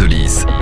Solis.